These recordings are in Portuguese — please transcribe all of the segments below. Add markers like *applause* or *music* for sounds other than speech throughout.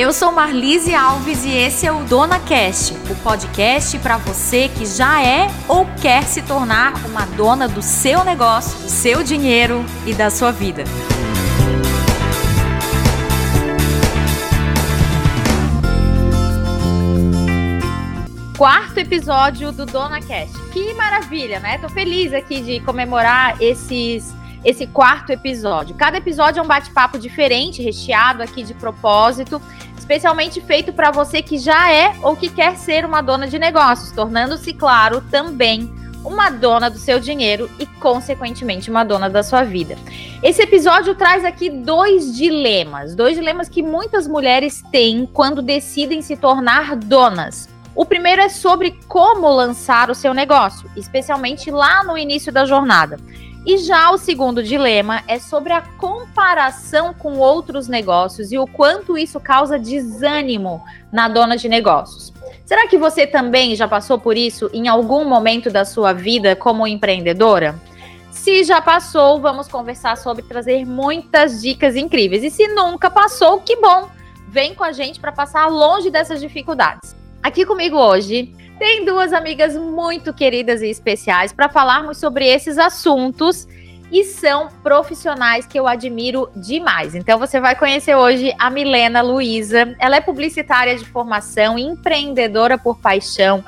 eu sou Marlise Alves e esse é o Dona Cast, o podcast para você que já é ou quer se tornar uma dona do seu negócio, do seu dinheiro e da sua vida. quarto episódio do Dona Cast. Que maravilha, né? Tô feliz aqui de comemorar esses esse quarto episódio. Cada episódio é um bate-papo diferente, recheado aqui de propósito, especialmente feito para você que já é ou que quer ser uma dona de negócios, tornando-se, claro, também uma dona do seu dinheiro e, consequentemente, uma dona da sua vida. Esse episódio traz aqui dois dilemas, dois dilemas que muitas mulheres têm quando decidem se tornar donas. O primeiro é sobre como lançar o seu negócio, especialmente lá no início da jornada. E já o segundo dilema é sobre a comparação com outros negócios e o quanto isso causa desânimo na dona de negócios. Será que você também já passou por isso em algum momento da sua vida como empreendedora? Se já passou, vamos conversar sobre trazer muitas dicas incríveis. E se nunca passou, que bom! Vem com a gente para passar longe dessas dificuldades. Aqui comigo hoje tem duas amigas muito queridas e especiais para falarmos sobre esses assuntos e são profissionais que eu admiro demais. Então você vai conhecer hoje a Milena Luiza. Ela é publicitária de formação, empreendedora por paixão,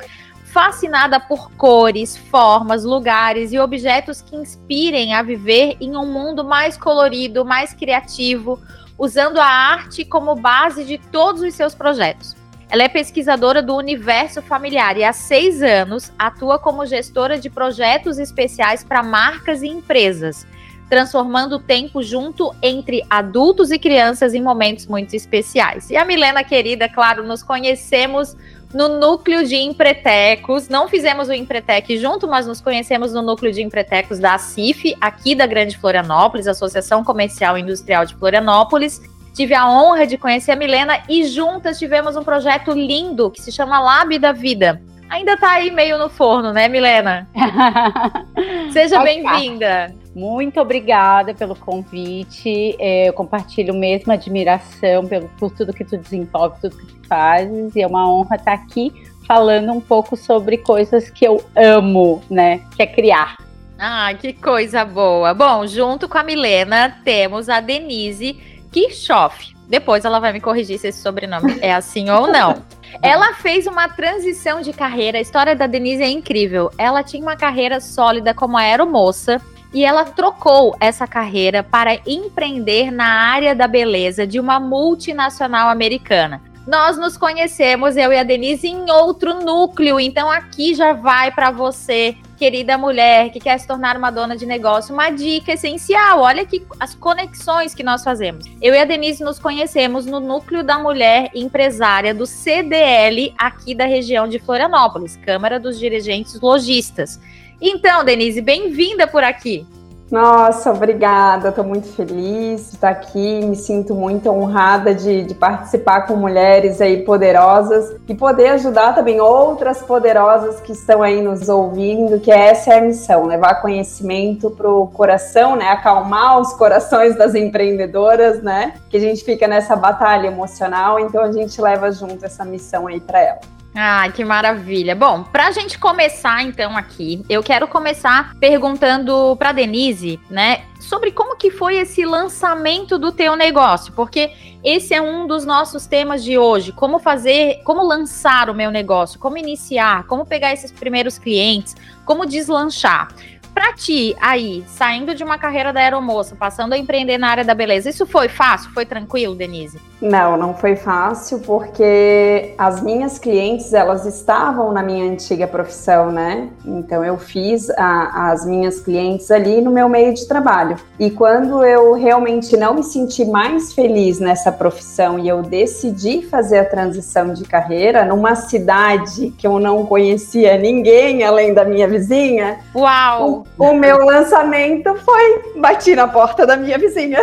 fascinada por cores, formas, lugares e objetos que inspirem a viver em um mundo mais colorido, mais criativo, usando a arte como base de todos os seus projetos. Ela é pesquisadora do universo familiar e há seis anos atua como gestora de projetos especiais para marcas e empresas, transformando o tempo junto entre adultos e crianças em momentos muito especiais. E a Milena querida, claro, nos conhecemos no núcleo de empretecos. Não fizemos o empretec junto, mas nos conhecemos no núcleo de empretecos da CIF, aqui da Grande Florianópolis, Associação Comercial e Industrial de Florianópolis. Tive a honra de conhecer a Milena e juntas tivemos um projeto lindo que se chama Lab da Vida. Ainda tá aí meio no forno, né, Milena? *laughs* Seja bem-vinda. Muito obrigada pelo convite. É, eu compartilho mesmo admiração pelo, por tudo que tu desenvolve, tudo que tu fazes. E é uma honra estar aqui falando um pouco sobre coisas que eu amo, né? Que é criar. Ah, que coisa boa. Bom, junto com a Milena, temos a Denise Kirchhoff. Depois ela vai me corrigir se esse sobrenome é assim ou não. *laughs* Ela fez uma transição de carreira. A história da Denise é incrível. Ela tinha uma carreira sólida como aeromoça e ela trocou essa carreira para empreender na área da beleza de uma multinacional americana. Nós nos conhecemos, eu e a Denise, em outro núcleo. Então aqui já vai para você querida mulher que quer se tornar uma dona de negócio, uma dica essencial. Olha aqui as conexões que nós fazemos. Eu e a Denise nos conhecemos no núcleo da mulher empresária do CDL aqui da região de Florianópolis, Câmara dos Dirigentes Logistas. Então, Denise, bem-vinda por aqui. Nossa, obrigada. Estou muito feliz de estar aqui. Me sinto muito honrada de, de, participar com mulheres aí poderosas e poder ajudar também outras poderosas que estão aí nos ouvindo, que essa é a missão, levar conhecimento para o coração, né? Acalmar os corações das empreendedoras, né? Que a gente fica nessa batalha emocional, então a gente leva junto essa missão aí para ela. Ah, que maravilha. Bom, para a gente começar então aqui, eu quero começar perguntando para Denise, né, sobre como que foi esse lançamento do teu negócio, porque esse é um dos nossos temas de hoje, como fazer, como lançar o meu negócio, como iniciar, como pegar esses primeiros clientes, como deslanchar. Pra ti, aí, saindo de uma carreira da aeromoça, passando a empreender na área da beleza, isso foi fácil? Foi tranquilo, Denise? Não, não foi fácil, porque as minhas clientes, elas estavam na minha antiga profissão, né? Então, eu fiz a, as minhas clientes ali no meu meio de trabalho. E quando eu realmente não me senti mais feliz nessa profissão e eu decidi fazer a transição de carreira numa cidade que eu não conhecia ninguém além da minha vizinha. Uau! O meu lançamento foi bati na porta da minha vizinha.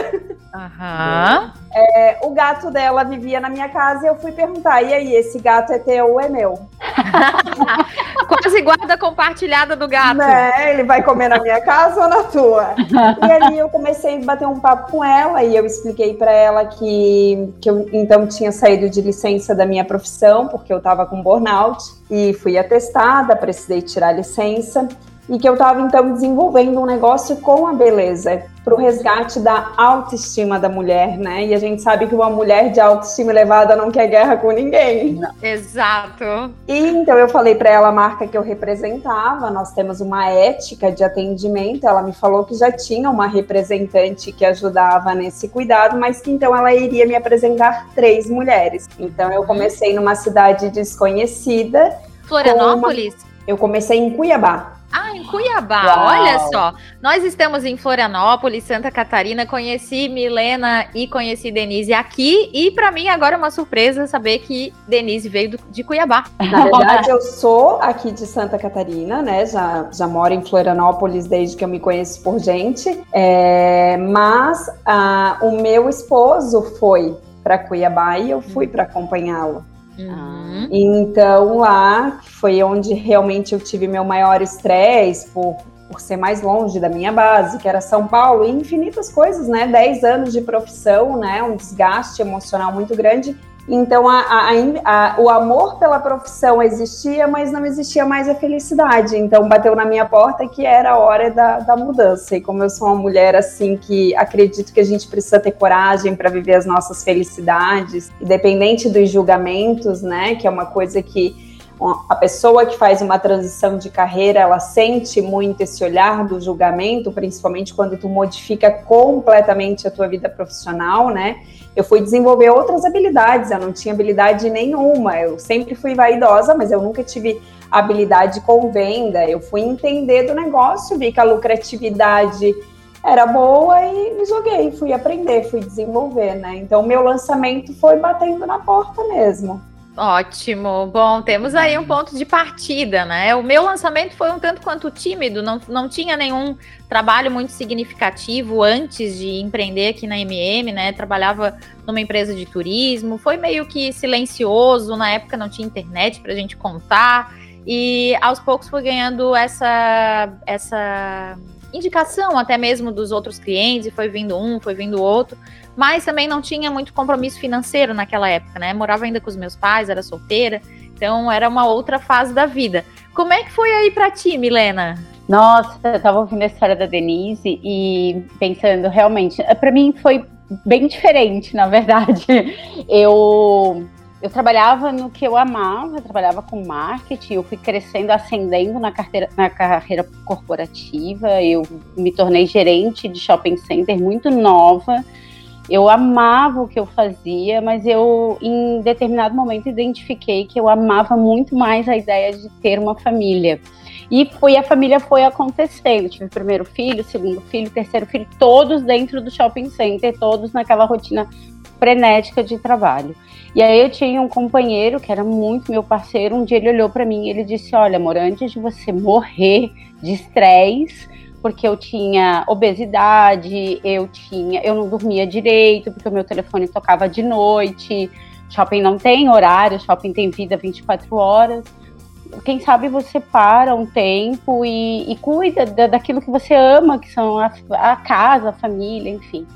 Aham. É, o gato dela vivia na minha casa e eu fui perguntar: e aí, esse gato é teu ou é meu? *laughs* Quase guarda compartilhada do gato. Né? Ele vai comer na minha casa ou na tua? *laughs* e ali eu comecei a bater um papo com ela e eu expliquei para ela que, que eu então tinha saído de licença da minha profissão, porque eu estava com burnout, e fui atestada, precisei tirar licença e que eu estava então desenvolvendo um negócio com a beleza para o resgate da autoestima da mulher, né? E a gente sabe que uma mulher de autoestima elevada não quer guerra com ninguém. Exato. E então eu falei para ela a marca que eu representava. Nós temos uma ética de atendimento. Ela me falou que já tinha uma representante que ajudava nesse cuidado, mas que então ela iria me apresentar três mulheres. Então eu uhum. comecei numa cidade desconhecida. Florianópolis. Uma... Eu comecei em Cuiabá. Ah, em Cuiabá, Uau. olha só. Nós estamos em Florianópolis, Santa Catarina. Conheci Milena e conheci Denise aqui. E para mim agora é uma surpresa saber que Denise veio do, de Cuiabá. Na verdade, eu sou aqui de Santa Catarina, né? Já, já moro em Florianópolis desde que eu me conheço por gente. É, mas ah, o meu esposo foi para Cuiabá e eu fui para acompanhá-lo. Uhum. Então lá foi onde realmente eu tive meu maior estresse por, por ser mais longe da minha base, que era São Paulo, e infinitas coisas, né? 10 anos de profissão, né? Um desgaste emocional muito grande. Então, a, a, a, o amor pela profissão existia, mas não existia mais a felicidade. Então, bateu na minha porta que era a hora da, da mudança. E como eu sou uma mulher assim que acredito que a gente precisa ter coragem para viver as nossas felicidades, independente dos julgamentos, né? Que é uma coisa que a pessoa que faz uma transição de carreira, ela sente muito esse olhar do julgamento, principalmente quando tu modifica completamente a tua vida profissional, né? Eu fui desenvolver outras habilidades, eu não tinha habilidade nenhuma. Eu sempre fui vaidosa, mas eu nunca tive habilidade com venda. Eu fui entender do negócio, vi que a lucratividade era boa e me joguei, fui aprender, fui desenvolver, né? Então, meu lançamento foi batendo na porta mesmo. Ótimo. Bom, temos aí um ponto de partida, né? O meu lançamento foi um tanto quanto tímido, não, não tinha nenhum trabalho muito significativo antes de empreender aqui na MM, né? Trabalhava numa empresa de turismo, foi meio que silencioso, na época não tinha internet para a gente contar, e aos poucos foi ganhando essa, essa indicação até mesmo dos outros clientes, e foi vindo um, foi vindo outro mas também não tinha muito compromisso financeiro naquela época, né? Morava ainda com os meus pais, era solteira, então era uma outra fase da vida. Como é que foi aí para ti, Milena? Nossa, eu tava ouvindo a história da Denise e pensando, realmente, para mim foi bem diferente, na verdade. *laughs* Eu eu trabalhava no que eu amava, eu trabalhava com marketing, eu fui crescendo, ascendendo na, carteira, na carreira corporativa, eu me tornei gerente de shopping center muito nova, eu amava o que eu fazia, mas eu, em determinado momento, identifiquei que eu amava muito mais a ideia de ter uma família. E foi a família foi acontecendo. tive o primeiro filho, segundo filho, terceiro filho, todos dentro do shopping center, todos naquela rotina frenética de trabalho. E aí eu tinha um companheiro que era muito meu parceiro. Um dia ele olhou para mim e ele disse: "Olha, amor, antes de você morrer de estresse, porque eu tinha obesidade, eu tinha, eu não dormia direito, porque o meu telefone tocava de noite. Shopping não tem horário, shopping tem vida 24 horas. Quem sabe você para um tempo e, e cuida da, daquilo que você ama, que são a, a casa, a família, enfim.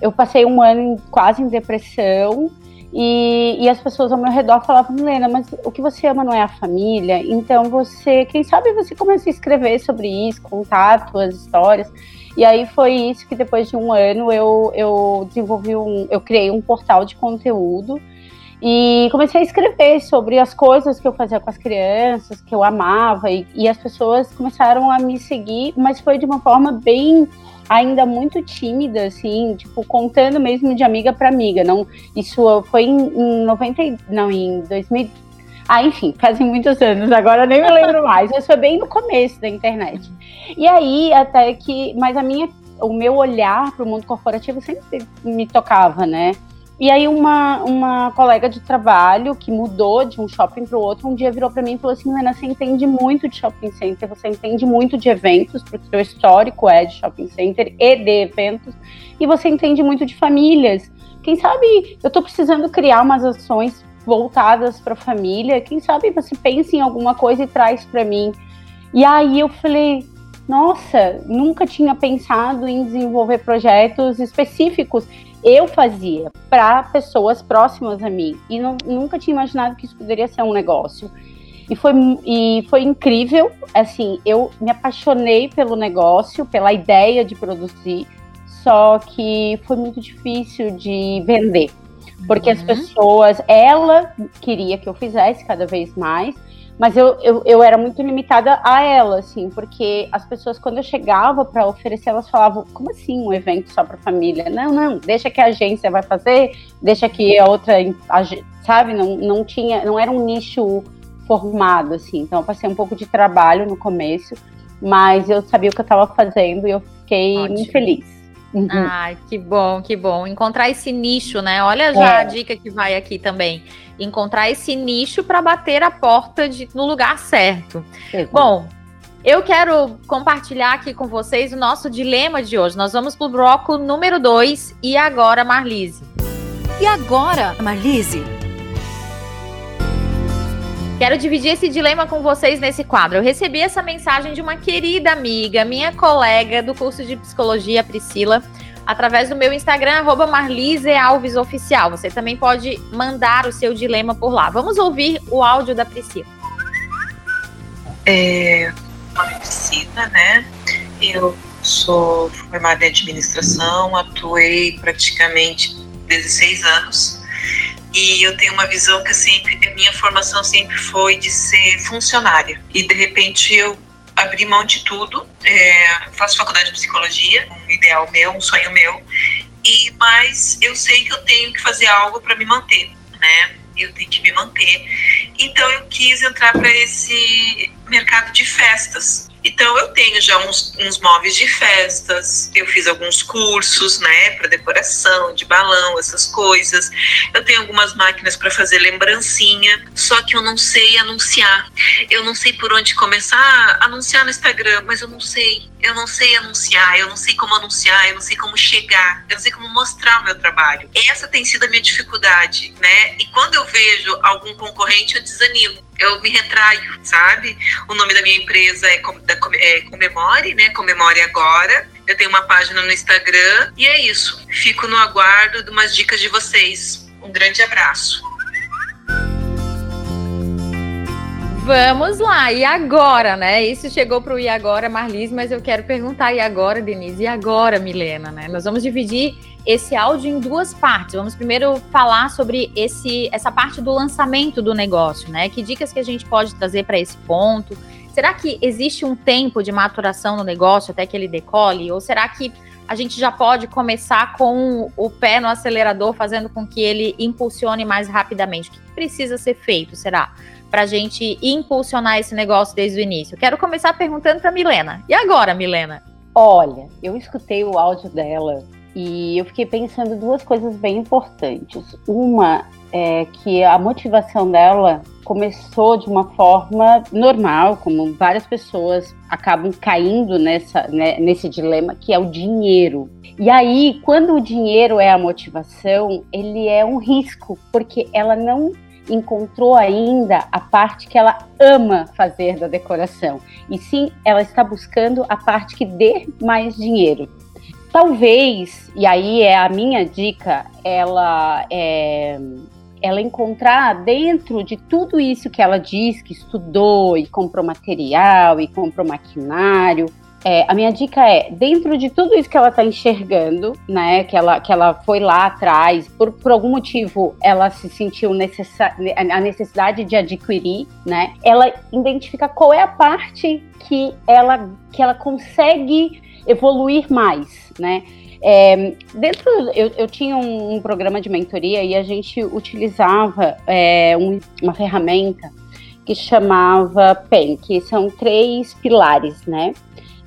Eu passei um ano quase em depressão, e, e, as pessoas ao meu redor falavam, Milena, mas o que você ama não é a família? Então você, quem sabe você começa a escrever sobre isso, contar suas histórias. E aí foi isso que depois de um ano eu, eu desenvolvi um, eu criei um portal de conteúdo e comecei a escrever sobre as coisas que eu fazia com as crianças, que eu amava, e, e as pessoas começaram a me seguir, mas foi de uma forma bem ainda muito tímida, assim, tipo, contando mesmo de amiga para amiga. Não, isso foi em, em 90, não, em 2000. Ah, enfim, fazem muitos anos, agora nem me lembro *laughs* mais. Mas foi bem no começo da internet. E aí, até que. Mas a minha, o meu olhar para o mundo corporativo sempre me tocava, né? E aí uma, uma colega de trabalho que mudou de um shopping para o outro, um dia virou para mim e falou assim, Helena, você entende muito de shopping center, você entende muito de eventos, porque seu histórico é de shopping center e de eventos, e você entende muito de famílias. Quem sabe eu estou precisando criar umas ações voltadas para a família. Quem sabe você pensa em alguma coisa e traz para mim. E aí eu falei, nossa, nunca tinha pensado em desenvolver projetos específicos. Eu fazia para pessoas próximas a mim e não, nunca tinha imaginado que isso poderia ser um negócio. E foi, e foi incrível, assim, eu me apaixonei pelo negócio, pela ideia de produzir, só que foi muito difícil de vender. Porque uhum. as pessoas, ela queria que eu fizesse cada vez mais, mas eu, eu, eu era muito limitada a ela, assim, porque as pessoas, quando eu chegava para oferecer, elas falavam: como assim um evento só para família? Não, não, deixa que a agência vai fazer, deixa que a outra, sabe? Não, não tinha, não era um nicho formado, assim. Então, eu passei um pouco de trabalho no começo, mas eu sabia o que eu estava fazendo e eu fiquei Ótimo. muito feliz. Uhum. Ai, que bom, que bom. Encontrar esse nicho, né? Olha já é. a dica que vai aqui também. Encontrar esse nicho para bater a porta de, no lugar certo. Uhum. Bom, eu quero compartilhar aqui com vocês o nosso dilema de hoje. Nós vamos para o bloco número 2. E agora, Marlise? E agora, Marlise? Quero dividir esse dilema com vocês nesse quadro. Eu recebi essa mensagem de uma querida amiga, minha colega do curso de psicologia, Priscila, através do meu Instagram, @marlisealvesoficial. Você também pode mandar o seu dilema por lá. Vamos ouvir o áudio da Priscila. É, é Priscila, né? Eu sou formada em administração, atuei praticamente 16 anos e eu tenho uma visão que sempre, a minha formação sempre foi de ser funcionária. E de repente eu abri mão de tudo, é, faço faculdade de psicologia, um ideal meu, um sonho meu, e mas eu sei que eu tenho que fazer algo para me manter, né? Eu tenho que me manter. Então eu quis entrar para esse mercado de festas. Então eu tenho já uns, uns móveis de festas, eu fiz alguns cursos, né, para decoração, de balão, essas coisas. Eu tenho algumas máquinas para fazer lembrancinha, só que eu não sei anunciar. Eu não sei por onde começar a anunciar no Instagram, mas eu não sei. Eu não sei anunciar, eu não sei como anunciar, eu não sei como chegar, eu não sei como mostrar o meu trabalho. Essa tem sido a minha dificuldade, né? E quando eu vejo algum concorrente, eu desanimo eu me retraio, sabe? O nome da minha empresa é, é Comemore, né? Comemore Agora. Eu tenho uma página no Instagram e é isso. Fico no aguardo de umas dicas de vocês. Um grande abraço. Vamos lá, e agora, né? Isso chegou para o e agora, Marlis, mas eu quero perguntar, e agora, Denise? E agora, Milena, né? Nós vamos dividir esse áudio em duas partes. Vamos primeiro falar sobre esse, essa parte do lançamento do negócio, né? Que dicas que a gente pode trazer para esse ponto? Será que existe um tempo de maturação no negócio até que ele decole? Ou será que a gente já pode começar com o pé no acelerador, fazendo com que ele impulsione mais rapidamente? O que precisa ser feito, será? Para a gente impulsionar esse negócio desde o início. Quero começar perguntando para Milena. E agora, Milena? Olha, eu escutei o áudio dela e eu fiquei pensando duas coisas bem importantes. Uma é que a motivação dela começou de uma forma normal, como várias pessoas acabam caindo nessa, né, nesse dilema, que é o dinheiro. E aí, quando o dinheiro é a motivação, ele é um risco, porque ela não encontrou ainda a parte que ela ama fazer da decoração. E sim, ela está buscando a parte que dê mais dinheiro. Talvez, e aí é a minha dica, ela é, ela encontrar dentro de tudo isso que ela diz que estudou e comprou material e comprou maquinário, é, a minha dica é, dentro de tudo isso que ela está enxergando, né, que ela, que ela foi lá atrás, por, por algum motivo ela se sentiu necessa a necessidade de adquirir, né, ela identifica qual é a parte que ela, que ela consegue evoluir mais, né. É, dentro, eu, eu tinha um, um, programa de mentoria e a gente utilizava é, um, uma ferramenta que chamava PEN, que são três pilares, né?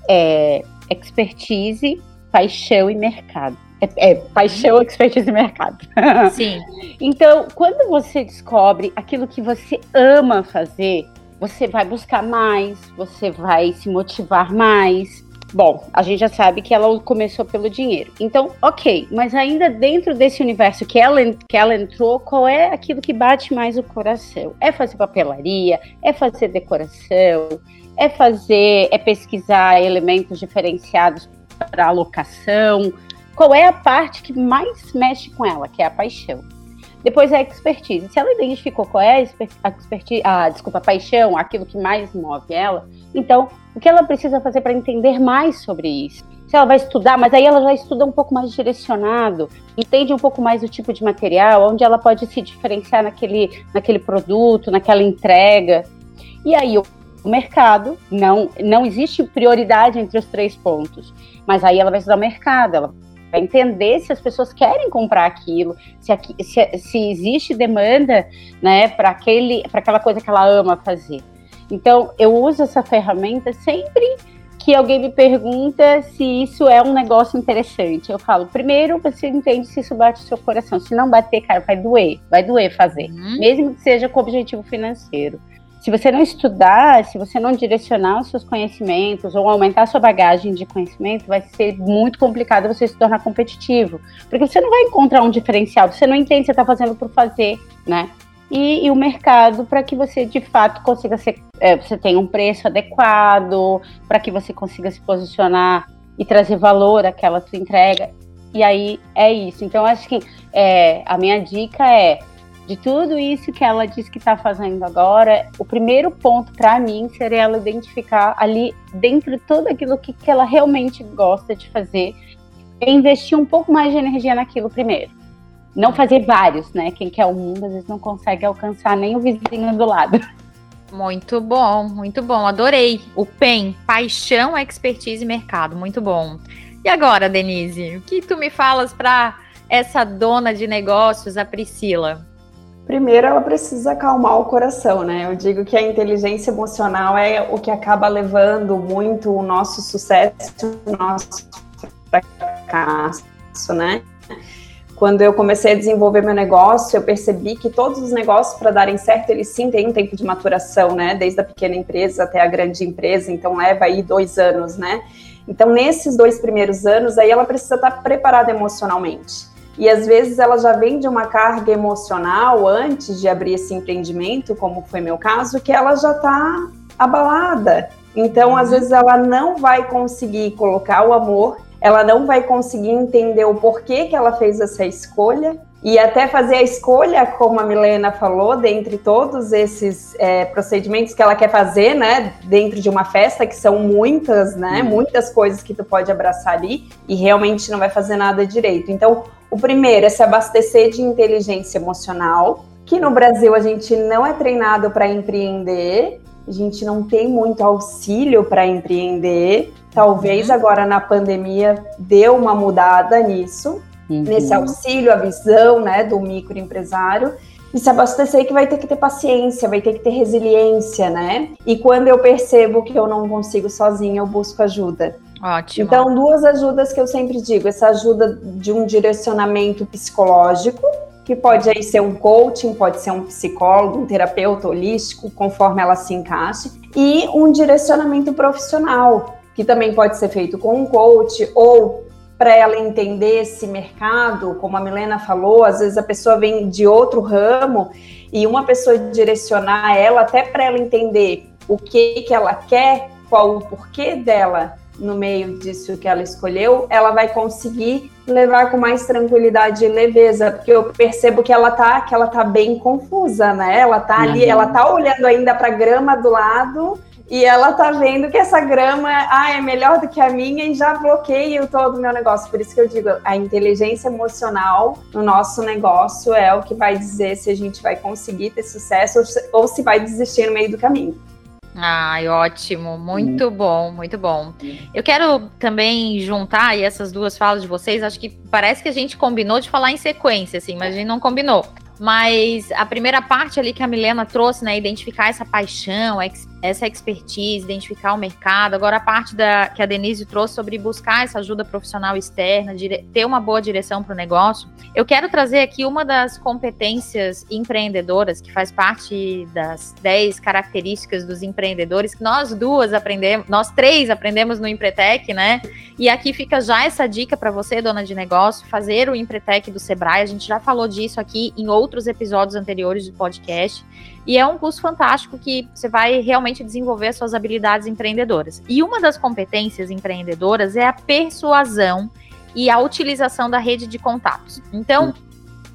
É expertise, paixão e mercado. É, é, paixão, expertise e mercado. *laughs* Sim. então, quando você descobre aquilo que você ama fazer, você vai buscar mais, você vai se motivar mais. Bom, a gente já sabe que ela começou pelo dinheiro. Então, ok, mas ainda dentro desse universo que ela, que ela entrou, qual é aquilo que bate mais o coração? É fazer papelaria? É fazer decoração? É fazer, é pesquisar elementos diferenciados para alocação? Qual é a parte que mais mexe com ela, que é a paixão? Depois é a expertise. Se ela identificou qual é a expertise, a, desculpa, a paixão, aquilo que mais move ela, então o que ela precisa fazer para entender mais sobre isso? Se ela vai estudar, mas aí ela já estuda um pouco mais direcionado, entende um pouco mais o tipo de material, onde ela pode se diferenciar naquele, naquele produto, naquela entrega. E aí o mercado, não, não existe prioridade entre os três pontos, mas aí ela vai estudar o mercado, ela vai entender se as pessoas querem comprar aquilo, se, aqui, se, se existe demanda né, para aquela coisa que ela ama fazer. Então, eu uso essa ferramenta sempre que alguém me pergunta se isso é um negócio interessante. Eu falo, primeiro você entende se isso bate no seu coração. Se não bater, cara, vai doer, vai doer fazer, uhum. mesmo que seja com objetivo financeiro. Se você não estudar, se você não direcionar os seus conhecimentos ou aumentar a sua bagagem de conhecimento, vai ser muito complicado você se tornar competitivo. Porque você não vai encontrar um diferencial, você não entende, você está fazendo por fazer, né? e, e o mercado para que você de fato consiga ser, é, você tenha um preço adequado, para que você consiga se posicionar e trazer valor àquela sua entrega. E aí é isso. Então acho que é, a minha dica é de tudo isso que ela diz que está fazendo agora, o primeiro ponto para mim seria ela identificar ali dentro de tudo aquilo que, que ela realmente gosta de fazer e investir um pouco mais de energia naquilo primeiro não fazer vários, né? Quem quer o mundo às vezes não consegue alcançar nem o vizinho do lado. Muito bom, muito bom. Adorei. O PEN, paixão, expertise e mercado. Muito bom. E agora, Denise, o que tu me falas para essa dona de negócios, a Priscila? Primeiro, ela precisa acalmar o coração, né? Eu digo que a inteligência emocional é o que acaba levando muito o nosso sucesso, o nosso fracasso, né? Quando eu comecei a desenvolver meu negócio, eu percebi que todos os negócios, para darem certo, eles sim têm um tempo de maturação, né? Desde a pequena empresa até a grande empresa, então leva aí dois anos, né? Então, nesses dois primeiros anos, aí ela precisa estar preparada emocionalmente. E às vezes ela já vem de uma carga emocional antes de abrir esse empreendimento, como foi meu caso, que ela já está abalada. Então, às uhum. vezes, ela não vai conseguir colocar o amor ela não vai conseguir entender o porquê que ela fez essa escolha e até fazer a escolha, como a Milena falou, dentre todos esses é, procedimentos que ela quer fazer, né, dentro de uma festa, que são muitas, né, uhum. muitas coisas que tu pode abraçar ali e realmente não vai fazer nada direito. Então, o primeiro é se abastecer de inteligência emocional, que no Brasil a gente não é treinado para empreender, a gente não tem muito auxílio para empreender. Talvez uhum. agora na pandemia deu uma mudada nisso, uhum. nesse auxílio, a visão né, do microempresário. E se abastecer que vai ter que ter paciência, vai ter que ter resiliência, né? E quando eu percebo que eu não consigo sozinha, eu busco ajuda. Ótimo. Então, duas ajudas que eu sempre digo: essa ajuda de um direcionamento psicológico, que pode aí ser um coaching, pode ser um psicólogo, um terapeuta holístico, conforme ela se encaixe, e um direcionamento profissional, que também pode ser feito com um coach ou para ela entender esse mercado, como a Milena falou, às vezes a pessoa vem de outro ramo e uma pessoa direcionar ela até para ela entender o que que ela quer, qual o porquê dela no meio disso que ela escolheu, ela vai conseguir levar com mais tranquilidade e leveza, porque eu percebo que ela tá, que ela tá bem confusa, né? Ela tá ali, uhum. ela tá olhando ainda para a grama do lado e ela tá vendo que essa grama ah, é melhor do que a minha e já bloqueia todo o meu negócio. Por isso que eu digo, a inteligência emocional no nosso negócio é o que vai dizer se a gente vai conseguir ter sucesso ou se vai desistir no meio do caminho. Ai, ótimo, muito bom, muito bom. Eu quero também juntar essas duas falas de vocês. Acho que parece que a gente combinou de falar em sequência, assim, mas a gente não combinou. Mas a primeira parte ali que a Milena trouxe, né, identificar essa paixão, essa expertise, identificar o mercado. Agora, a parte da, que a Denise trouxe sobre buscar essa ajuda profissional externa, dire, ter uma boa direção para o negócio, eu quero trazer aqui uma das competências empreendedoras, que faz parte das 10 características dos empreendedores, que nós duas aprendemos, nós três aprendemos no Empretec, né? E aqui fica já essa dica para você, dona de negócio, fazer o Empretec do Sebrae. A gente já falou disso aqui em outros episódios anteriores do podcast. E é um curso fantástico que você vai realmente desenvolver suas habilidades empreendedoras. E uma das competências empreendedoras é a persuasão e a utilização da rede de contatos. Então,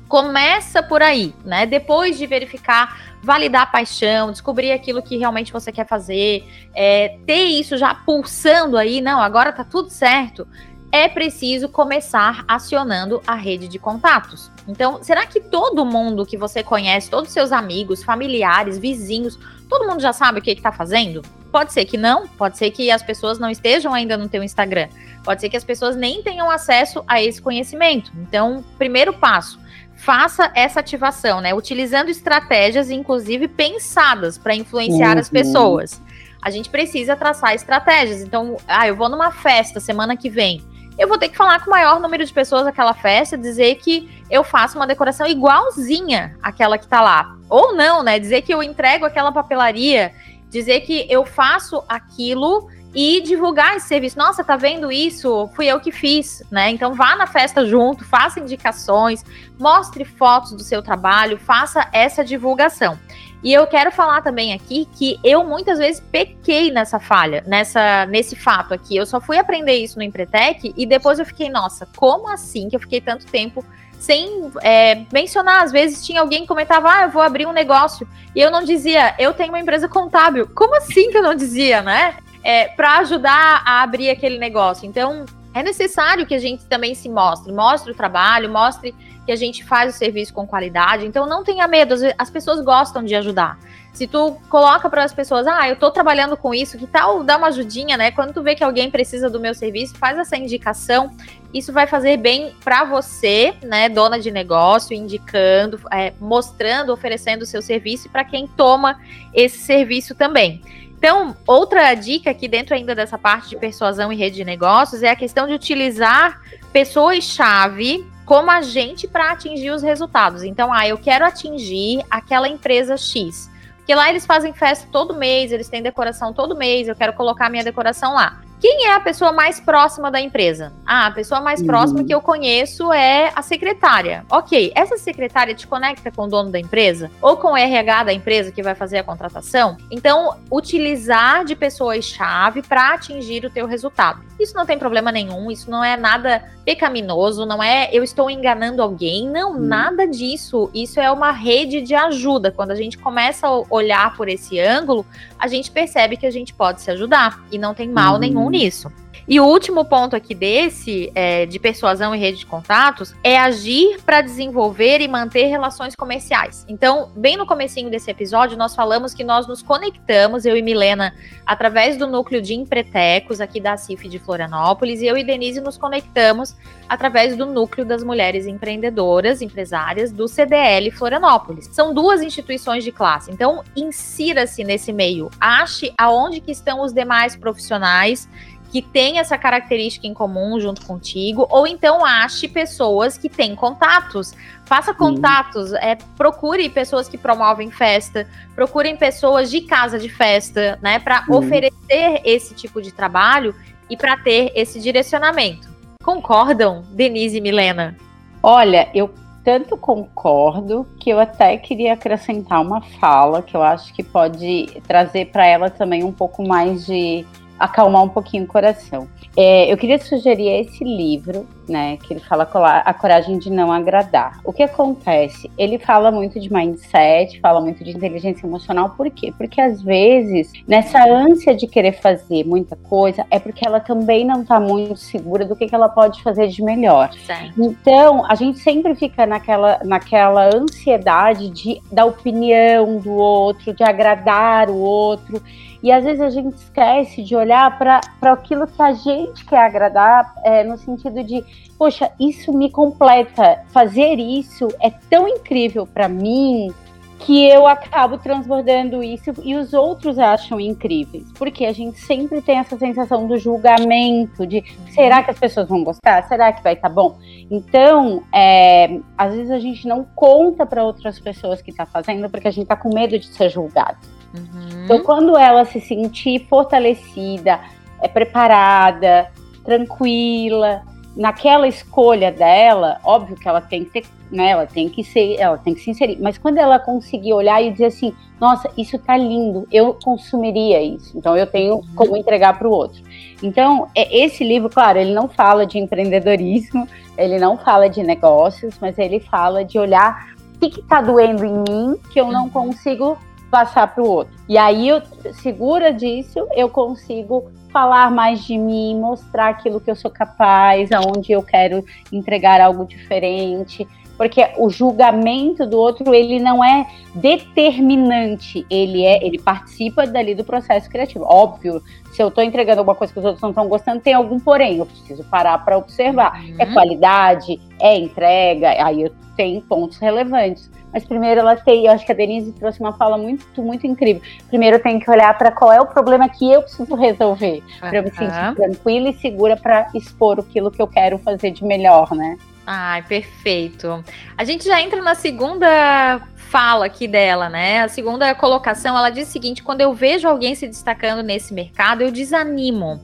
começa por aí, né? Depois de verificar, validar a paixão, descobrir aquilo que realmente você quer fazer, é, ter isso já pulsando aí, não, agora tá tudo certo é preciso começar acionando a rede de contatos. Então, será que todo mundo que você conhece, todos seus amigos, familiares, vizinhos, todo mundo já sabe o que está fazendo? Pode ser que não, pode ser que as pessoas não estejam ainda no teu Instagram, pode ser que as pessoas nem tenham acesso a esse conhecimento. Então, primeiro passo, faça essa ativação, né? Utilizando estratégias, inclusive pensadas para influenciar uhum. as pessoas. A gente precisa traçar estratégias. Então, ah, eu vou numa festa semana que vem eu vou ter que falar com o maior número de pessoas naquela festa, dizer que eu faço uma decoração igualzinha àquela que tá lá. Ou não, né? Dizer que eu entrego aquela papelaria, dizer que eu faço aquilo e divulgar esse serviço. Nossa, tá vendo isso? Fui eu que fiz, né? Então vá na festa junto, faça indicações, mostre fotos do seu trabalho, faça essa divulgação. E eu quero falar também aqui que eu muitas vezes pequei nessa falha, nessa nesse fato aqui. Eu só fui aprender isso no Empretec e depois eu fiquei, nossa, como assim que eu fiquei tanto tempo sem é, mencionar? Às vezes tinha alguém que comentava, ah, eu vou abrir um negócio. E eu não dizia, eu tenho uma empresa contábil. Como assim que eu não dizia, né? É, para ajudar a abrir aquele negócio. Então, é necessário que a gente também se mostre, mostre o trabalho, mostre que a gente faz o serviço com qualidade. Então não tenha medo, as pessoas gostam de ajudar. Se tu coloca para as pessoas, ah, eu estou trabalhando com isso, que tal dar uma ajudinha, né? Quando tu vê que alguém precisa do meu serviço, faz essa indicação. Isso vai fazer bem para você, né, dona de negócio, indicando, é, mostrando, oferecendo o seu serviço e para quem toma esse serviço também. Então, outra dica aqui dentro ainda dessa parte de persuasão e rede de negócios é a questão de utilizar pessoas-chave como agente para atingir os resultados. Então, ah, eu quero atingir aquela empresa X. Porque lá eles fazem festa todo mês, eles têm decoração todo mês, eu quero colocar minha decoração lá. Quem é a pessoa mais próxima da empresa? Ah, a pessoa mais uhum. próxima que eu conheço é a secretária. Ok, essa secretária te conecta com o dono da empresa ou com o RH da empresa que vai fazer a contratação? Então, utilizar de pessoas-chave para atingir o teu resultado. Isso não tem problema nenhum, isso não é nada pecaminoso, não é eu estou enganando alguém, não, uhum. nada disso. Isso é uma rede de ajuda. Quando a gente começa a olhar por esse ângulo, a gente percebe que a gente pode se ajudar e não tem mal uhum. nenhum nisso. E o último ponto aqui desse, é, de persuasão e rede de contatos, é agir para desenvolver e manter relações comerciais. Então, bem no comecinho desse episódio, nós falamos que nós nos conectamos, eu e Milena, através do núcleo de empretecos aqui da CIF de Florianópolis, e eu e Denise nos conectamos através do núcleo das mulheres empreendedoras, empresárias do CDL Florianópolis. São duas instituições de classe. Então, insira-se nesse meio. Ache aonde que estão os demais profissionais que tem essa característica em comum junto contigo, ou então ache pessoas que têm contatos. Faça contatos, é, procure pessoas que promovem festa, procurem pessoas de casa de festa, né, para oferecer esse tipo de trabalho e para ter esse direcionamento. Concordam, Denise e Milena? Olha, eu tanto concordo que eu até queria acrescentar uma fala que eu acho que pode trazer para ela também um pouco mais de acalmar um pouquinho o coração. É, eu queria sugerir esse livro, né, que ele fala a coragem de não agradar. O que acontece? Ele fala muito de mindset, fala muito de inteligência emocional. Por quê? Porque às vezes nessa ânsia de querer fazer muita coisa é porque ela também não está muito segura do que, que ela pode fazer de melhor. Certo. Então a gente sempre fica naquela, naquela ansiedade de da opinião do outro, de agradar o outro. E às vezes a gente esquece de olhar para aquilo que a gente quer agradar, é, no sentido de, poxa, isso me completa. Fazer isso é tão incrível para mim que eu acabo transbordando isso e os outros acham incríveis. Porque a gente sempre tem essa sensação do julgamento, de será que as pessoas vão gostar? Será que vai estar tá bom? Então, é, às vezes a gente não conta para outras pessoas que está fazendo porque a gente está com medo de ser julgado. Uhum. Então, quando ela se sentir fortalecida, é preparada, tranquila, naquela escolha dela, óbvio que ela tem que ter, né, ela tem que ser, ela tem que se inserir, mas quando ela conseguir olhar e dizer assim, nossa, isso tá lindo, eu consumiria isso, então eu tenho uhum. como entregar para o outro. Então, é, esse livro, claro, ele não fala de empreendedorismo, ele não fala de negócios, mas ele fala de olhar o que está doendo em mim que eu não uhum. consigo passar para o outro. E aí, eu, segura disso, eu consigo falar mais de mim, mostrar aquilo que eu sou capaz, aonde eu quero entregar algo diferente, porque o julgamento do outro ele não é determinante, ele é, ele participa dali do processo criativo. Óbvio, se eu estou entregando alguma coisa que os outros não estão gostando, tem algum porém, eu preciso parar para observar. Uhum. É qualidade, é entrega, aí eu tenho pontos relevantes. Mas primeiro ela tem, eu acho que a Denise trouxe uma fala muito, muito incrível. Primeiro eu tenho que olhar para qual é o problema que eu preciso resolver, uhum. para eu me sentir tranquila e segura para expor aquilo que eu quero fazer de melhor, né? Ai, perfeito. A gente já entra na segunda fala aqui dela, né? A segunda colocação, ela diz o seguinte: quando eu vejo alguém se destacando nesse mercado, eu desanimo.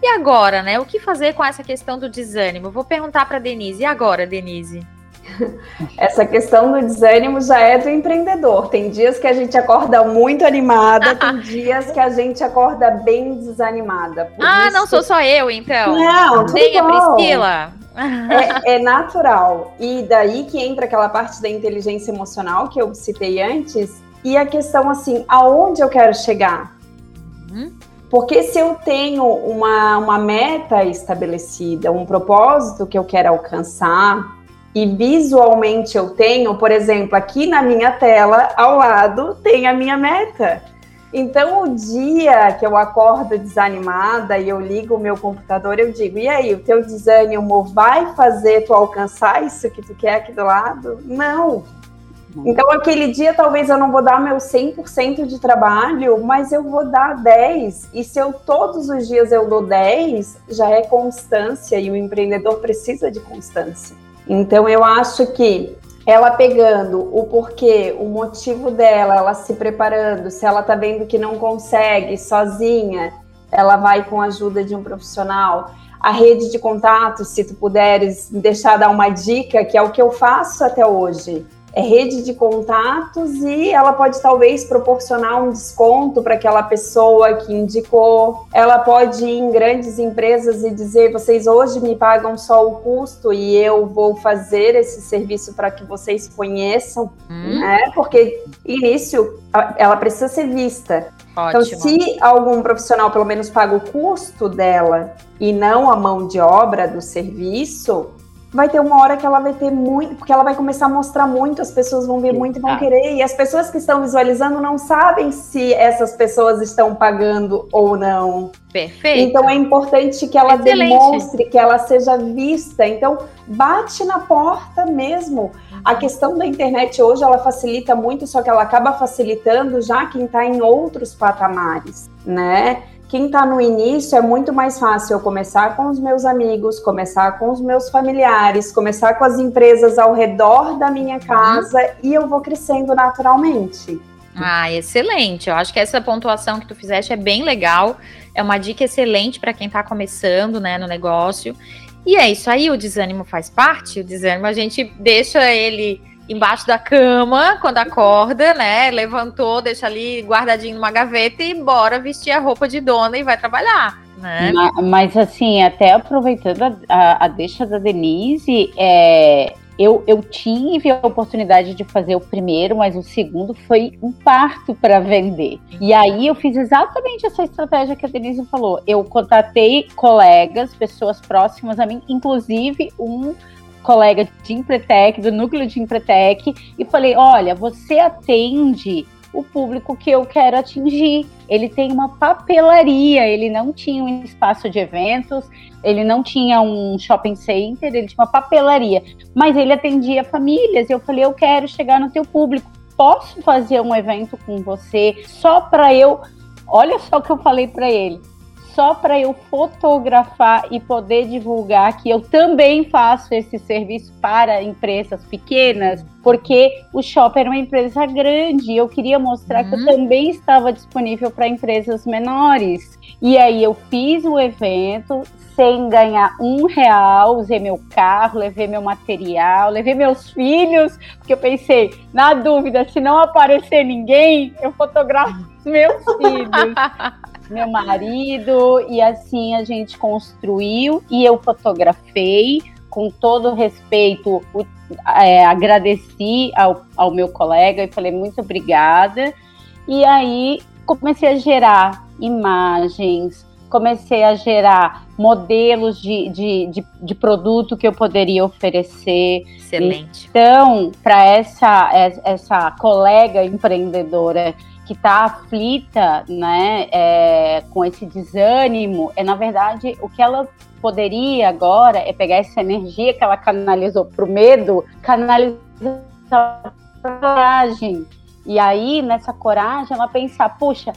E agora, né? O que fazer com essa questão do desânimo? Vou perguntar para Denise. E agora, Denise? *laughs* Essa questão do desânimo já é do empreendedor. Tem dias que a gente acorda muito animada, *laughs* tem dias que a gente acorda bem desanimada. Por ah, isso... não sou só eu, então. Não, tudo tem bom. a Priscila. É, *laughs* é, natural. E daí que entra aquela parte da inteligência emocional que eu citei antes. E a questão assim, aonde eu quero chegar? Uhum. Porque se eu tenho uma, uma meta estabelecida, um propósito que eu quero alcançar, e visualmente eu tenho, por exemplo, aqui na minha tela, ao lado, tem a minha meta. Então, o dia que eu acordo desanimada e eu ligo o meu computador, eu digo: e aí, o teu desânimo vai fazer tu alcançar isso que tu quer aqui do lado? Não. Então, aquele dia, talvez eu não vou dar meu 100% de trabalho, mas eu vou dar 10. E se eu todos os dias eu dou 10, já é constância e o empreendedor precisa de constância. Então eu acho que ela pegando o porquê, o motivo dela, ela se preparando, se ela tá vendo que não consegue sozinha, ela vai com a ajuda de um profissional. A rede de contatos, se tu puderes deixar dar uma dica, que é o que eu faço até hoje rede de contatos e ela pode talvez proporcionar um desconto para aquela pessoa que indicou. Ela pode ir em grandes empresas e dizer: vocês hoje me pagam só o custo e eu vou fazer esse serviço para que vocês conheçam, hum. né? Porque início ela precisa ser vista. Então, Ótimo. Então, se algum profissional pelo menos paga o custo dela e não a mão de obra do serviço, vai ter uma hora que ela vai ter muito, porque ela vai começar a mostrar muito, as pessoas vão ver muito e vão querer, e as pessoas que estão visualizando não sabem se essas pessoas estão pagando ou não. Perfeito. Então é importante que ela Excelente. demonstre, que ela seja vista. Então, bate na porta mesmo. A questão da internet hoje, ela facilita muito, só que ela acaba facilitando já quem está em outros patamares, né? Quem está no início é muito mais fácil eu começar com os meus amigos, começar com os meus familiares, começar com as empresas ao redor da minha uhum. casa uhum. e eu vou crescendo naturalmente. Ah, excelente. Eu acho que essa pontuação que tu fizeste é bem legal. É uma dica excelente para quem está começando, né, no negócio. E é isso aí, o desânimo faz parte. O desânimo a gente deixa ele embaixo da cama quando acorda, né? Levantou, deixa ali guardadinho numa gaveta e bora vestir a roupa de dona e vai trabalhar. Né? Mas, mas assim, até aproveitando a, a, a deixa da Denise, é, eu, eu tive a oportunidade de fazer o primeiro, mas o segundo foi um parto para vender. E aí eu fiz exatamente essa estratégia que a Denise falou. Eu contatei colegas, pessoas próximas a mim, inclusive um colega de Empretec, do núcleo de Empretec, e falei: olha, você atende o público que eu quero atingir. Ele tem uma papelaria, ele não tinha um espaço de eventos, ele não tinha um shopping center, ele tinha uma papelaria, mas ele atendia famílias. Eu falei: eu quero chegar no teu público. posso fazer um evento com você só para eu. Olha só o que eu falei para ele só para eu fotografar e poder divulgar que eu também faço esse serviço para empresas pequenas, porque o Shopper é uma empresa grande. Eu queria mostrar uhum. que eu uhum. também estava disponível para empresas menores. E aí eu fiz o evento sem ganhar um real, usei meu carro, levei meu material, levei meus filhos, porque eu pensei, na dúvida, se não aparecer ninguém, eu fotografo os meus *laughs* filhos. Meu marido, e assim a gente construiu e eu fotografei com todo respeito, é, agradeci ao, ao meu colega e falei muito obrigada. E aí comecei a gerar imagens, comecei a gerar modelos de, de, de, de, produto que eu poderia oferecer. Excelente. Então, para essa, essa colega empreendedora que está aflita, né, é, com esse desânimo, é na verdade o que ela poderia agora é pegar essa energia que ela canalizou para o medo, canalizar para coragem. E aí, nessa coragem, ela pensar, puxa,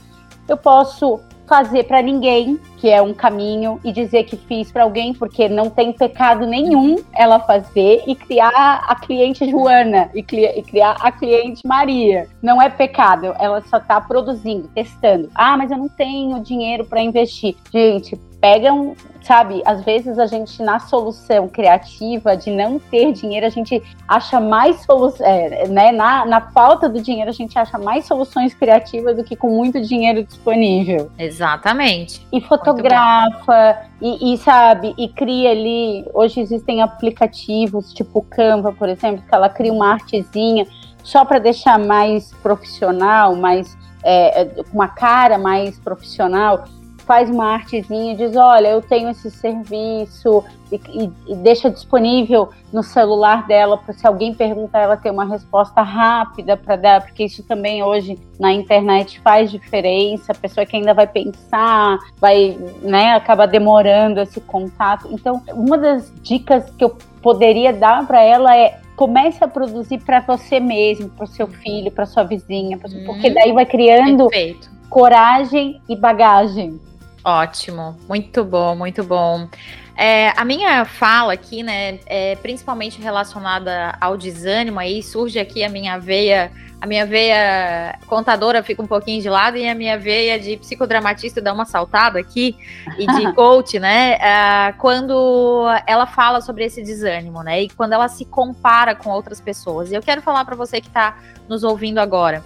eu posso fazer para ninguém, que é um caminho, e dizer que fiz para alguém, porque não tem pecado nenhum ela fazer e criar a cliente Joana e, e criar a cliente Maria. Não é pecado, ela só está produzindo, testando. Ah, mas eu não tenho dinheiro para investir. Gente, pegam, sabe, às vezes a gente na solução criativa de não ter dinheiro, a gente acha mais soluções, é, né, na, na falta do dinheiro a gente acha mais soluções criativas do que com muito dinheiro disponível. Exatamente. E fotografa, e, e, sabe, e cria ali, hoje existem aplicativos tipo Canva, por exemplo, que ela cria uma artezinha só para deixar mais profissional, mais é, é, uma cara mais profissional faz uma artezinha, diz, olha, eu tenho esse serviço e, e, e deixa disponível no celular dela para se alguém perguntar, ela ter uma resposta rápida para dar, porque isso também hoje na internet faz diferença. A pessoa que ainda vai pensar, vai, né, acaba demorando esse contato. Então, uma das dicas que eu poderia dar para ela é comece a produzir para você mesmo, para o seu filho, para sua vizinha, porque uhum. daí vai criando Perfeito. coragem e bagagem. Ótimo, muito bom, muito bom. É, a minha fala aqui, né, é principalmente relacionada ao desânimo, aí surge aqui a minha veia, a minha veia contadora fica um pouquinho de lado e a minha veia de psicodramatista dá uma saltada aqui e de *laughs* coach, né, é, quando ela fala sobre esse desânimo, né, e quando ela se compara com outras pessoas. E eu quero falar para você que está nos ouvindo agora,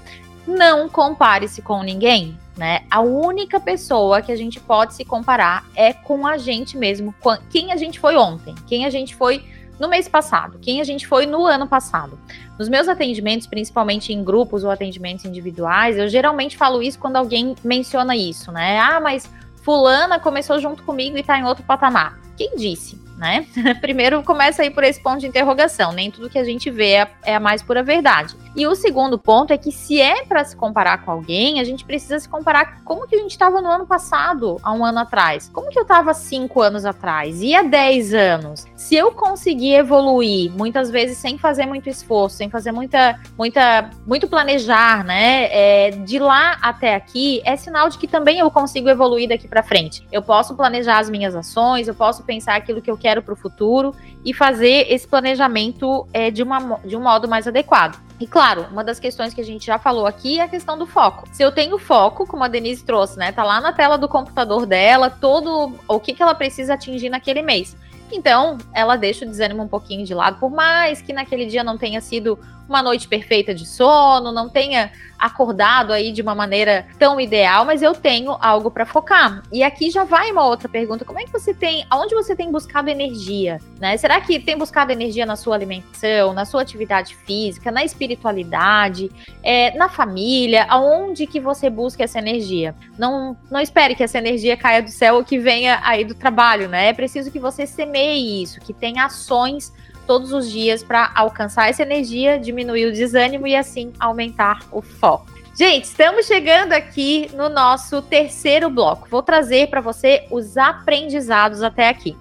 não compare-se com ninguém, né? A única pessoa que a gente pode se comparar é com a gente mesmo, quem a gente foi ontem, quem a gente foi no mês passado, quem a gente foi no ano passado. Nos meus atendimentos, principalmente em grupos ou atendimentos individuais, eu geralmente falo isso quando alguém menciona isso, né? Ah, mas fulana começou junto comigo e tá em outro patamar. Quem disse? Né? *laughs* Primeiro começa aí por esse ponto de interrogação. Nem tudo que a gente vê é, é a mais pura verdade. E o segundo ponto é que se é para se comparar com alguém, a gente precisa se comparar como que a gente estava no ano passado, há um ano atrás. Como que eu estava cinco anos atrás? E há dez anos? Se eu conseguir evoluir, muitas vezes sem fazer muito esforço, sem fazer muita, muita, muito planejar, né? É, de lá até aqui, é sinal de que também eu consigo evoluir daqui para frente. Eu posso planejar as minhas ações, eu posso pensar aquilo que eu quero quero para o futuro e fazer esse planejamento é, de, uma, de um modo mais adequado. E claro, uma das questões que a gente já falou aqui é a questão do foco. Se eu tenho foco, como a Denise trouxe, né? Tá lá na tela do computador dela, todo o que, que ela precisa atingir naquele mês. Então, ela deixa o desânimo um pouquinho de lado, por mais que naquele dia não tenha sido uma noite perfeita de sono, não tenha acordado aí de uma maneira tão ideal, mas eu tenho algo para focar. E aqui já vai uma outra pergunta: como é que você tem, aonde você tem buscado energia, né? Será que tem buscado energia na sua alimentação, na sua atividade física, na espiritualidade, é, na família? Aonde que você busca essa energia? Não, não espere que essa energia caia do céu ou que venha aí do trabalho, né? É preciso que você semeie isso, que tenha ações todos os dias para alcançar essa energia, diminuir o desânimo e assim aumentar o foco. Gente, estamos chegando aqui no nosso terceiro bloco. Vou trazer para você os aprendizados até aqui.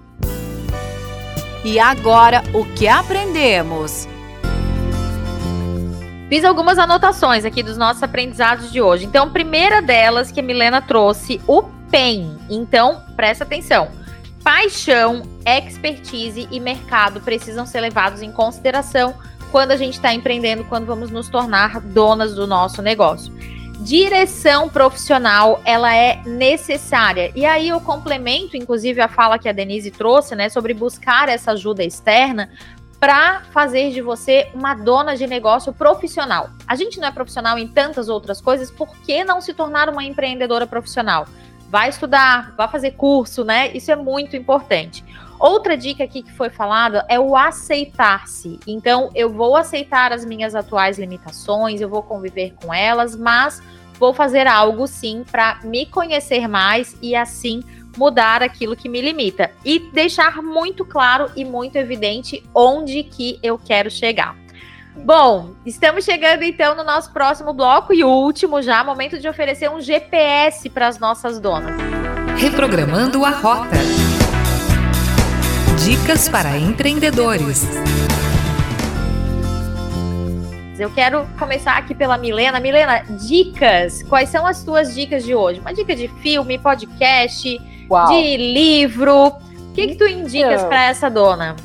E agora, o que aprendemos? Fiz algumas anotações aqui dos nossos aprendizados de hoje. Então, primeira delas que a Milena trouxe, o PEN. Então, presta atenção. Paixão, expertise e mercado precisam ser levados em consideração quando a gente está empreendendo, quando vamos nos tornar donas do nosso negócio. Direção profissional, ela é necessária. E aí eu complemento, inclusive, a fala que a Denise trouxe, né, sobre buscar essa ajuda externa, para fazer de você uma dona de negócio profissional. A gente não é profissional em tantas outras coisas, por que não se tornar uma empreendedora profissional? Vai estudar, vai fazer curso, né? Isso é muito importante. Outra dica aqui que foi falada é o aceitar-se. Então, eu vou aceitar as minhas atuais limitações, eu vou conviver com elas, mas vou fazer algo sim para me conhecer mais e assim mudar aquilo que me limita e deixar muito claro e muito evidente onde que eu quero chegar. Bom, estamos chegando então no nosso próximo bloco e último já, momento de oferecer um GPS para as nossas donas. Reprogramando a rota. Dicas para empreendedores. Eu quero começar aqui pela Milena. Milena, dicas. Quais são as tuas dicas de hoje? Uma dica de filme, podcast, Uau. de livro. O que, que tu indicas para essa dona?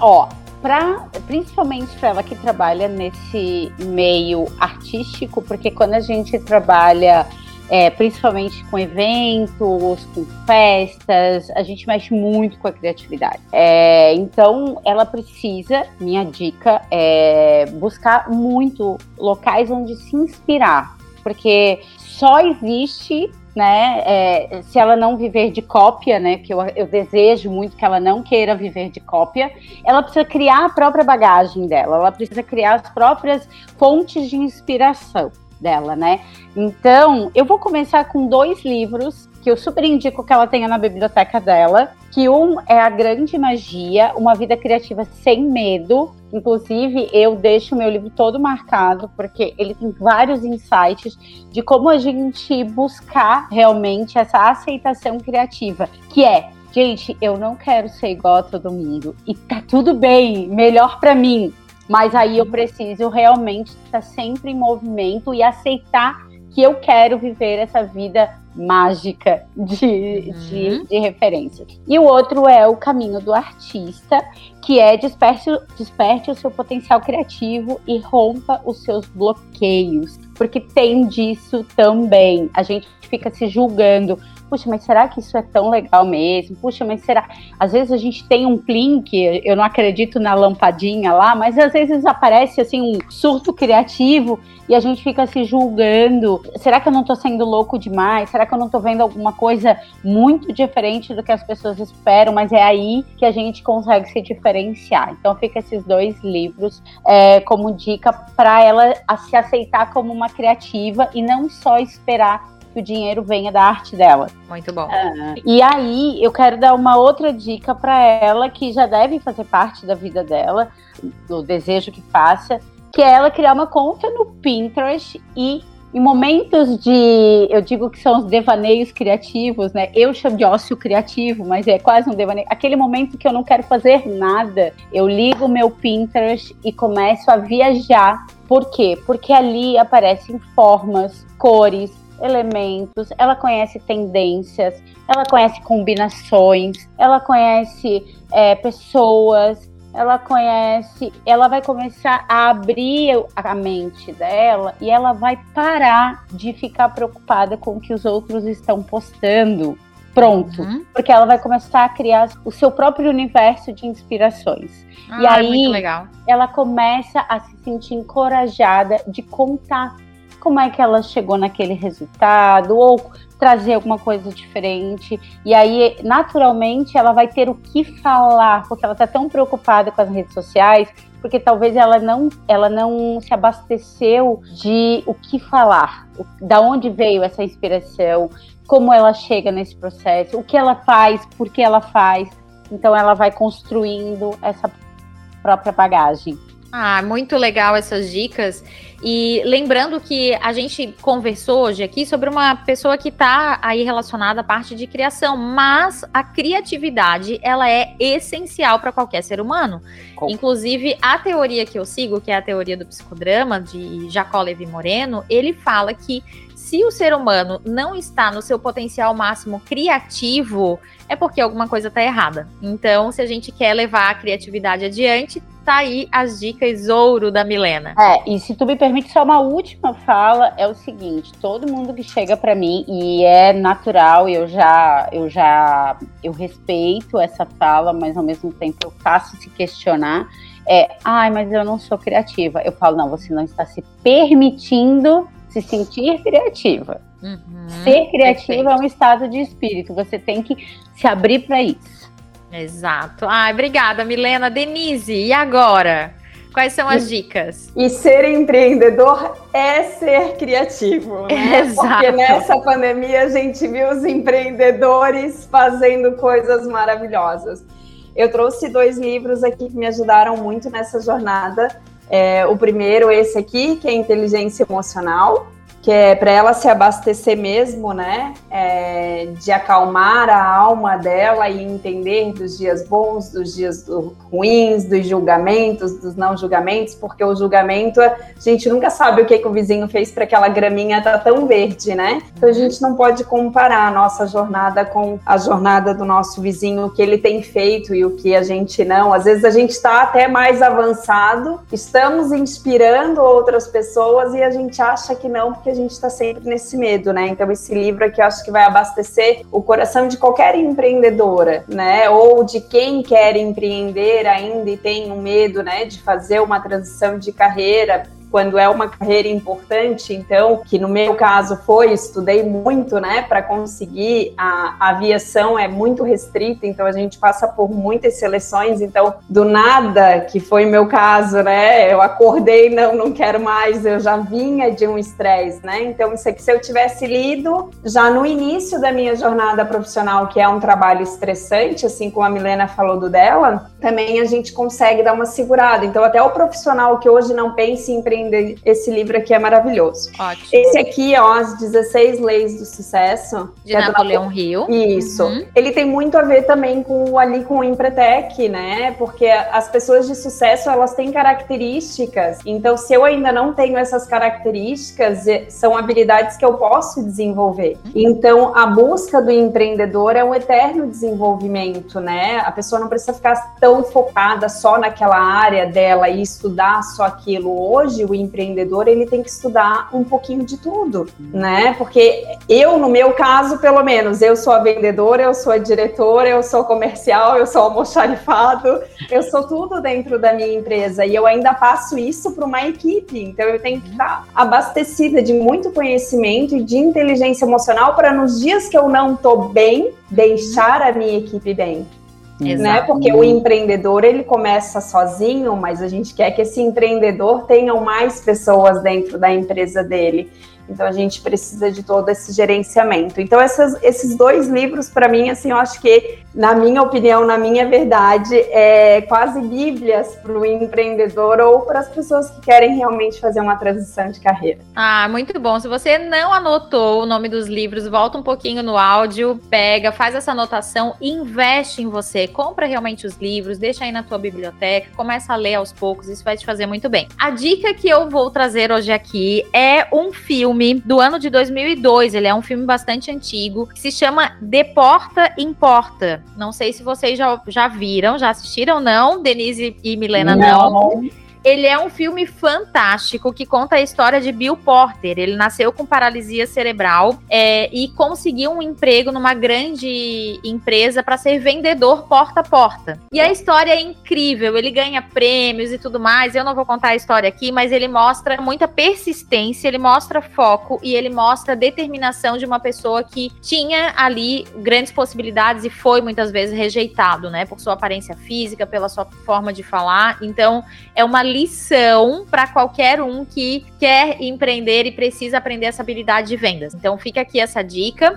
Ó, pra, principalmente para ela que trabalha nesse meio artístico, porque quando a gente trabalha é, principalmente com eventos, com festas, a gente mexe muito com a criatividade. É, então, ela precisa, minha dica é buscar muito locais onde se inspirar, porque só existe né? É, se ela não viver de cópia, né? Que eu, eu, desejo muito que ela não queira viver de cópia, ela precisa criar a própria bagagem dela, ela precisa criar as próprias fontes de inspiração dela, né? Então, eu vou começar com dois livros que eu super indico que ela tenha na biblioteca dela, que um é A Grande Magia, Uma Vida Criativa Sem Medo. Inclusive, eu deixo o meu livro todo marcado, porque ele tem vários insights de como a gente buscar realmente essa aceitação criativa, que é gente, eu não quero ser igual a todo mundo. E tá tudo bem, melhor para mim. Mas aí eu preciso realmente estar sempre em movimento e aceitar que eu quero viver essa vida mágica de, uhum. de, de referências. E o outro é o caminho do artista, que é desperte, desperte o seu potencial criativo e rompa os seus bloqueios. Porque tem disso também. A gente fica se julgando puxa, mas será que isso é tão legal mesmo? Puxa, mas será? Às vezes a gente tem um que eu não acredito na lampadinha lá, mas às vezes aparece assim um surto criativo e a gente fica se julgando. Será que eu não tô sendo louco demais? Será que eu não tô vendo alguma coisa muito diferente do que as pessoas esperam? Mas é aí que a gente consegue se diferenciar. Então fica esses dois livros é, como dica para ela se aceitar como uma criativa e não só esperar que o dinheiro venha da arte dela. Muito bom. Uh, e aí, eu quero dar uma outra dica para ela que já deve fazer parte da vida dela, do desejo que faça, que é ela criar uma conta no Pinterest e em momentos de, eu digo que são os devaneios criativos, né? Eu chamo de ócio criativo, mas é quase um devaneio. Aquele momento que eu não quero fazer nada, eu ligo o meu Pinterest e começo a viajar. Por quê? Porque ali aparecem formas, cores, elementos, ela conhece tendências, ela conhece combinações, ela conhece é, pessoas, ela conhece, ela vai começar a abrir a mente dela e ela vai parar de ficar preocupada com o que os outros estão postando. Pronto, uhum. porque ela vai começar a criar o seu próprio universo de inspirações. Ah, e aí ela começa a se sentir encorajada de contar como é que ela chegou naquele resultado, ou trazer alguma coisa diferente. E aí, naturalmente, ela vai ter o que falar, porque ela está tão preocupada com as redes sociais, porque talvez ela não, ela não se abasteceu de o que falar, o, da onde veio essa inspiração, como ela chega nesse processo, o que ela faz, por que ela faz. Então, ela vai construindo essa própria bagagem. Ah, muito legal essas dicas. E lembrando que a gente conversou hoje aqui sobre uma pessoa que está aí relacionada à parte de criação, mas a criatividade ela é essencial para qualquer ser humano. Com... Inclusive, a teoria que eu sigo, que é a teoria do psicodrama, de Jacó Levi Moreno, ele fala que se o ser humano não está no seu potencial máximo criativo, é porque alguma coisa está errada. Então, se a gente quer levar a criatividade adiante, tá aí as dicas ouro da Milena. É, e se tu me permite só uma última fala, é o seguinte, todo mundo que chega para mim e é natural, eu já eu já eu respeito essa fala, mas ao mesmo tempo eu faço se questionar é, ai, mas eu não sou criativa. Eu falo, não, você não está se permitindo se sentir criativa. Uhum, Ser criativa perfeito. é um estado de espírito, você tem que se abrir para isso. Exato. Ai, obrigada, Milena. Denise, e agora? Quais são as e, dicas? E ser empreendedor é ser criativo, né? *laughs* Exato. Porque nessa pandemia a gente viu os empreendedores fazendo coisas maravilhosas. Eu trouxe dois livros aqui que me ajudaram muito nessa jornada. É, o primeiro, esse aqui, que é Inteligência Emocional, que é para ela se abastecer mesmo, né? É, de acalmar a alma dela e entender dos dias bons, dos dias ruins, dos julgamentos, dos não julgamentos, porque o julgamento, a gente nunca sabe o que, que o vizinho fez para aquela graminha tá tão verde, né? Então a gente não pode comparar a nossa jornada com a jornada do nosso vizinho, o que ele tem feito e o que a gente não. Às vezes a gente está até mais avançado, estamos inspirando outras pessoas e a gente acha que não, porque a gente está sempre nesse medo, né? Então, esse livro aqui eu acho que vai abastecer o coração de qualquer empreendedora, né? Ou de quem quer empreender ainda e tem um medo, né, de fazer uma transição de carreira quando é uma carreira importante, então, que no meu caso foi, estudei muito, né, para conseguir, a, a, aviação é muito restrita, então a gente passa por muitas seleções, então, do nada, que foi meu caso, né, eu acordei, não, não quero mais, eu já vinha de um estresse, né, então isso aqui, se eu tivesse lido já no início da minha jornada profissional, que é um trabalho estressante, assim como a Milena falou do dela, também a gente consegue dar uma segurada, então até o profissional que hoje não pensa em empreender ainda. Esse livro aqui é maravilhoso. Ótimo. Esse aqui, ó, As 16 Leis do Sucesso. De é Napoleão Hill. Isso. Uhum. Ele tem muito a ver também com ali com o Empretec, né? Porque as pessoas de sucesso, elas têm características. Então, se eu ainda não tenho essas características, são habilidades que eu posso desenvolver. Uhum. Então, a busca do empreendedor é um eterno desenvolvimento, né? A pessoa não precisa ficar tão focada só naquela área dela e estudar só aquilo. Hoje, o empreendedor ele tem que estudar um pouquinho de tudo, né? Porque eu, no meu caso, pelo menos, eu sou a vendedora, eu sou a diretora, eu sou comercial, eu sou almoxarifado, eu sou tudo dentro da minha empresa e eu ainda passo isso para uma equipe. Então eu tenho que estar abastecida de muito conhecimento e de inteligência emocional para nos dias que eu não estou bem, deixar a minha equipe bem né? Porque o empreendedor ele começa sozinho, mas a gente quer que esse empreendedor tenha mais pessoas dentro da empresa dele. Então a gente precisa de todo esse gerenciamento. Então essas, esses dois livros para mim assim, eu acho que na minha opinião, na minha verdade, é quase bíblias para o empreendedor ou para as pessoas que querem realmente fazer uma transição de carreira. Ah, muito bom. Se você não anotou o nome dos livros, volta um pouquinho no áudio, pega, faz essa anotação, investe em você, compra realmente os livros, deixa aí na tua biblioteca, começa a ler aos poucos, isso vai te fazer muito bem. A dica que eu vou trazer hoje aqui é um filme do ano de 2002, ele é um filme bastante antigo, que se chama Deporta Importa. Não sei se vocês já, já viram, já assistiram, não. Denise e Milena, não. não. Ele é um filme fantástico que conta a história de Bill Porter. Ele nasceu com paralisia cerebral é, e conseguiu um emprego numa grande empresa para ser vendedor porta a porta. E a história é incrível. Ele ganha prêmios e tudo mais. Eu não vou contar a história aqui, mas ele mostra muita persistência, ele mostra foco e ele mostra determinação de uma pessoa que tinha ali grandes possibilidades e foi muitas vezes rejeitado, né, por sua aparência física, pela sua forma de falar. Então, é uma lição para qualquer um que quer empreender e precisa aprender essa habilidade de vendas. Então fica aqui essa dica.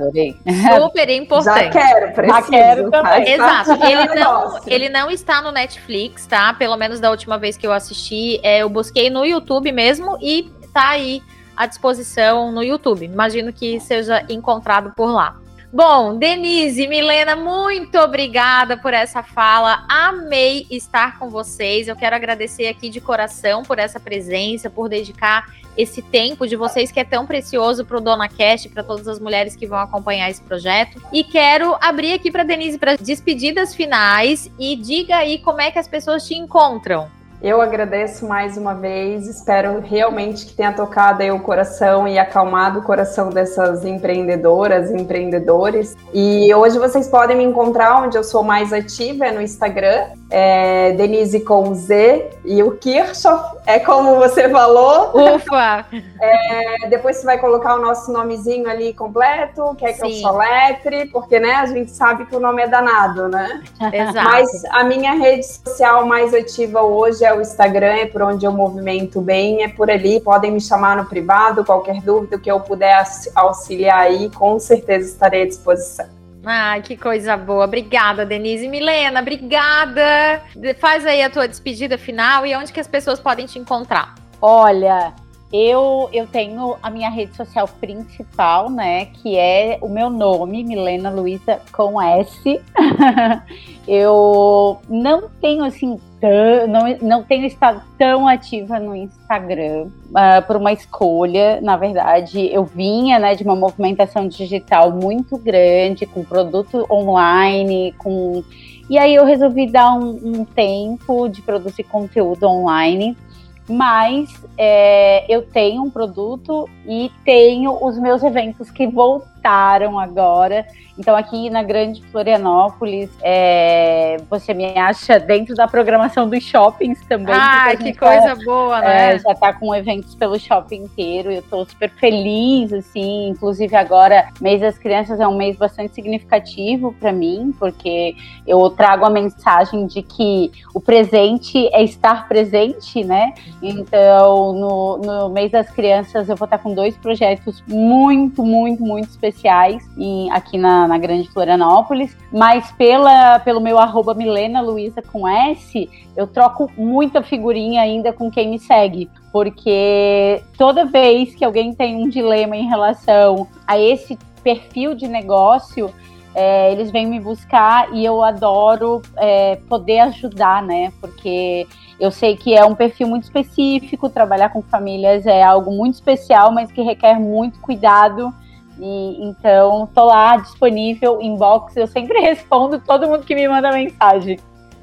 Super importante. Já quero, preciso. Já quero também. Exato. Ele não, ele não está no Netflix, tá? Pelo menos da última vez que eu assisti, é, eu busquei no YouTube mesmo e tá aí à disposição no YouTube. Imagino que seja encontrado por lá. Bom, Denise, Milena, muito obrigada por essa fala. Amei estar com vocês. Eu quero agradecer aqui de coração por essa presença, por dedicar esse tempo de vocês que é tão precioso para o Dona Cast, para todas as mulheres que vão acompanhar esse projeto. E quero abrir aqui para Denise para despedidas finais e diga aí como é que as pessoas te encontram. Eu agradeço mais uma vez, espero realmente que tenha tocado aí o coração e acalmado o coração dessas empreendedoras e empreendedores. E hoje vocês podem me encontrar onde eu sou mais ativa, é no Instagram, é Denise com Z, e o Kirchhoff é como você falou. Ufa! É, depois você vai colocar o nosso nomezinho ali completo, quer que Sim. eu soletre, porque né, a gente sabe que o nome é danado, né? Exato. Mas a minha rede social mais ativa hoje é o Instagram, é por onde eu movimento bem, é por ali. Podem me chamar no privado, qualquer dúvida que eu puder auxiliar aí, com certeza estarei à disposição. Ai, que coisa boa. Obrigada, Denise. Milena, obrigada. Faz aí a tua despedida final e onde que as pessoas podem te encontrar. Olha, eu, eu tenho a minha rede social principal, né? Que é o meu nome, Milena Luiza com S. *laughs* eu não tenho assim tão, não, não tenho estado tão ativa no Instagram uh, por uma escolha. Na verdade, eu vinha né, de uma movimentação digital muito grande, com produto online, com. E aí eu resolvi dar um, um tempo de produzir conteúdo online mas é, eu tenho um produto e tenho os meus eventos que voltaram agora. Então, aqui na Grande Florianópolis, é, você me acha dentro da programação dos shoppings também. Ah, que coisa tá, boa, né? É, já está com eventos pelo shopping inteiro. Eu estou super feliz, assim. Inclusive, agora, mês das crianças é um mês bastante significativo para mim, porque eu trago a mensagem de que o presente é estar presente, né? Então, no, no mês das crianças, eu vou estar com dois projetos muito, muito, muito especiais em, aqui na, na Grande Florianópolis. Mas pela, pelo meu arroba Milena Luiza com S, eu troco muita figurinha ainda com quem me segue. Porque toda vez que alguém tem um dilema em relação a esse perfil de negócio, é, eles vêm me buscar e eu adoro é, poder ajudar, né? Porque eu sei que é um perfil muito específico, trabalhar com famílias é algo muito especial, mas que requer muito cuidado. E então tô lá disponível, inbox, eu sempre *laughs* respondo todo mundo que me manda mensagem.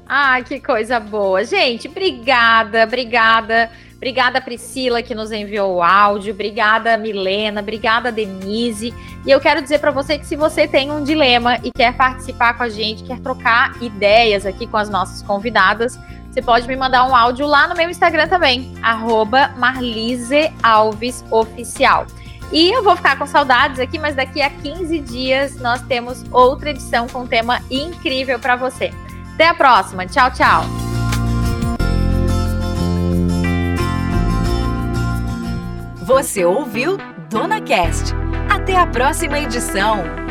Ah, que coisa boa. Gente, obrigada, obrigada. Obrigada, Priscila, que nos enviou o áudio. Obrigada, Milena. Obrigada, Denise. E eu quero dizer para você que se você tem um dilema e quer participar com a gente, quer trocar ideias aqui com as nossas convidadas, você pode me mandar um áudio lá no meu Instagram também, marlisealvesoficial. E eu vou ficar com saudades aqui, mas daqui a 15 dias nós temos outra edição com um tema incrível para você. Até a próxima. Tchau, tchau. Você ouviu Dona Cast. Até a próxima edição.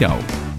comercial.